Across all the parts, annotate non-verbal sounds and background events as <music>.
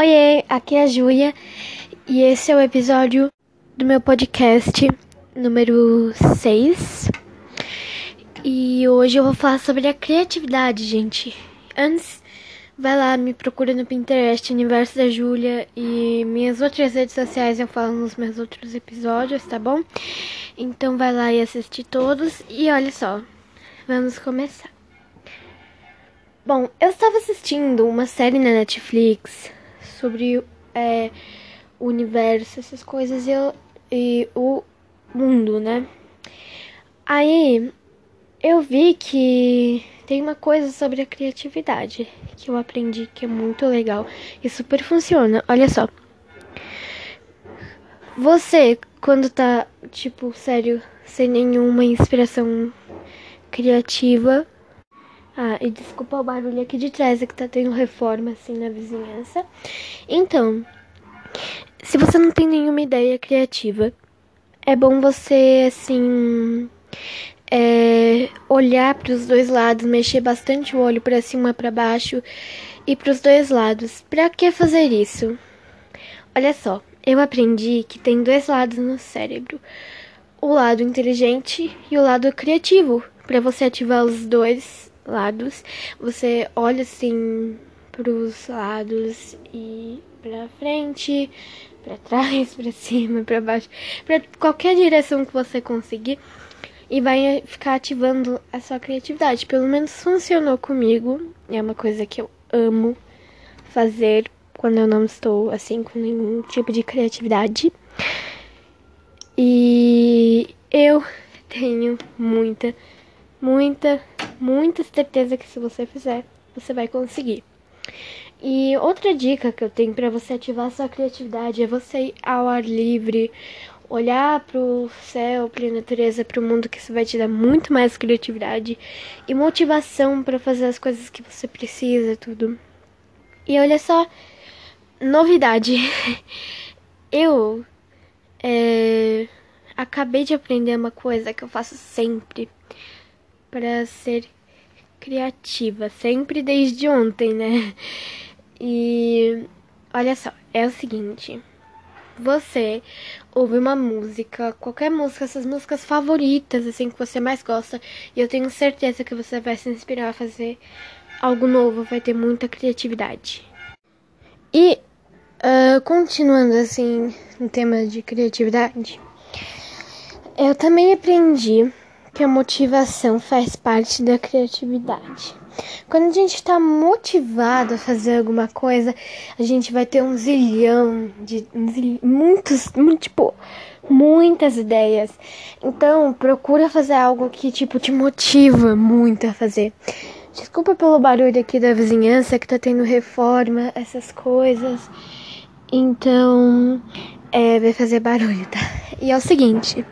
Oiê, aqui é a Júlia e esse é o episódio do meu podcast número 6. E hoje eu vou falar sobre a criatividade, gente. Antes, vai lá, me procura no Pinterest, Universo da Júlia e minhas outras redes sociais eu falo nos meus outros episódios, tá bom? Então vai lá e assiste todos e olha só, vamos começar. Bom, eu estava assistindo uma série na Netflix sobre é, o universo, essas coisas e, e o mundo, né? Aí eu vi que tem uma coisa sobre a criatividade que eu aprendi que é muito legal e super funciona. Olha só. Você, quando tá, tipo, sério, sem nenhuma inspiração criativa, ah, e desculpa o barulho aqui de trás, é que tá tendo reforma assim na vizinhança. Então, se você não tem nenhuma ideia criativa, é bom você assim é, olhar para os dois lados, mexer bastante o olho para cima, para baixo e para os dois lados. Para que fazer isso? Olha só, eu aprendi que tem dois lados no cérebro: o lado inteligente e o lado criativo. Para você ativar os dois lados. Você olha assim pros lados e pra frente, para trás, <laughs> para cima, para baixo, para qualquer direção que você conseguir e vai ficar ativando a sua criatividade. Pelo menos funcionou comigo. É uma coisa que eu amo fazer quando eu não estou assim com nenhum tipo de criatividade. E eu tenho muita, muita muita certeza que se você fizer, você vai conseguir. E outra dica que eu tenho para você ativar a sua criatividade é você ir ao ar livre, olhar pro céu, pra natureza, pro mundo que isso vai te dar muito mais criatividade e motivação para fazer as coisas que você precisa, tudo. E olha só, novidade. <laughs> Eu é, acabei de aprender uma coisa que eu faço sempre para ser criativa, sempre desde ontem, né? E olha só, é o seguinte, você ouve uma música, qualquer música, essas músicas favoritas, assim, que você mais gosta, e eu tenho certeza que você vai se inspirar a fazer algo novo, vai ter muita criatividade. E, uh, continuando, assim, no tema de criatividade, eu também aprendi que a motivação faz parte da criatividade. Quando a gente está motivado a fazer alguma coisa, a gente vai ter um zilhão de um zilhão, muitos, tipo, muitas ideias. Então, procura fazer algo que tipo te motiva muito a fazer. Desculpa pelo barulho aqui da vizinhança que tá tendo reforma, essas coisas. Então, é, vai fazer barulho, tá? E é o seguinte,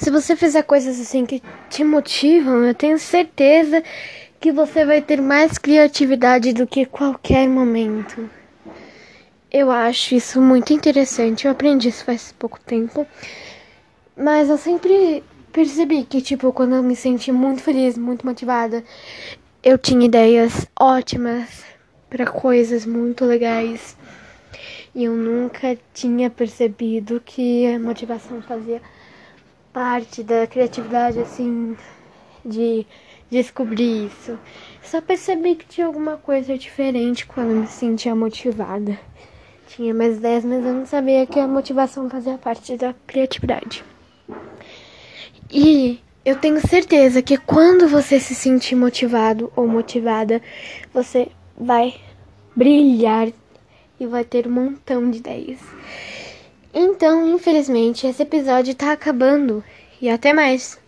se você fizer coisas assim que te motivam, eu tenho certeza que você vai ter mais criatividade do que qualquer momento. Eu acho isso muito interessante. Eu aprendi isso faz pouco tempo. Mas eu sempre percebi que, tipo, quando eu me senti muito feliz, muito motivada, eu tinha ideias ótimas para coisas muito legais. E eu nunca tinha percebido que a motivação fazia parte da criatividade, assim, de descobrir isso. Só percebi que tinha alguma coisa diferente quando me sentia motivada. Tinha mais ideias, mas eu não sabia que a motivação fazia parte da criatividade. E eu tenho certeza que quando você se sentir motivado ou motivada, você vai brilhar e vai ter um montão de ideias. Então, infelizmente, esse episódio tá acabando. E até mais!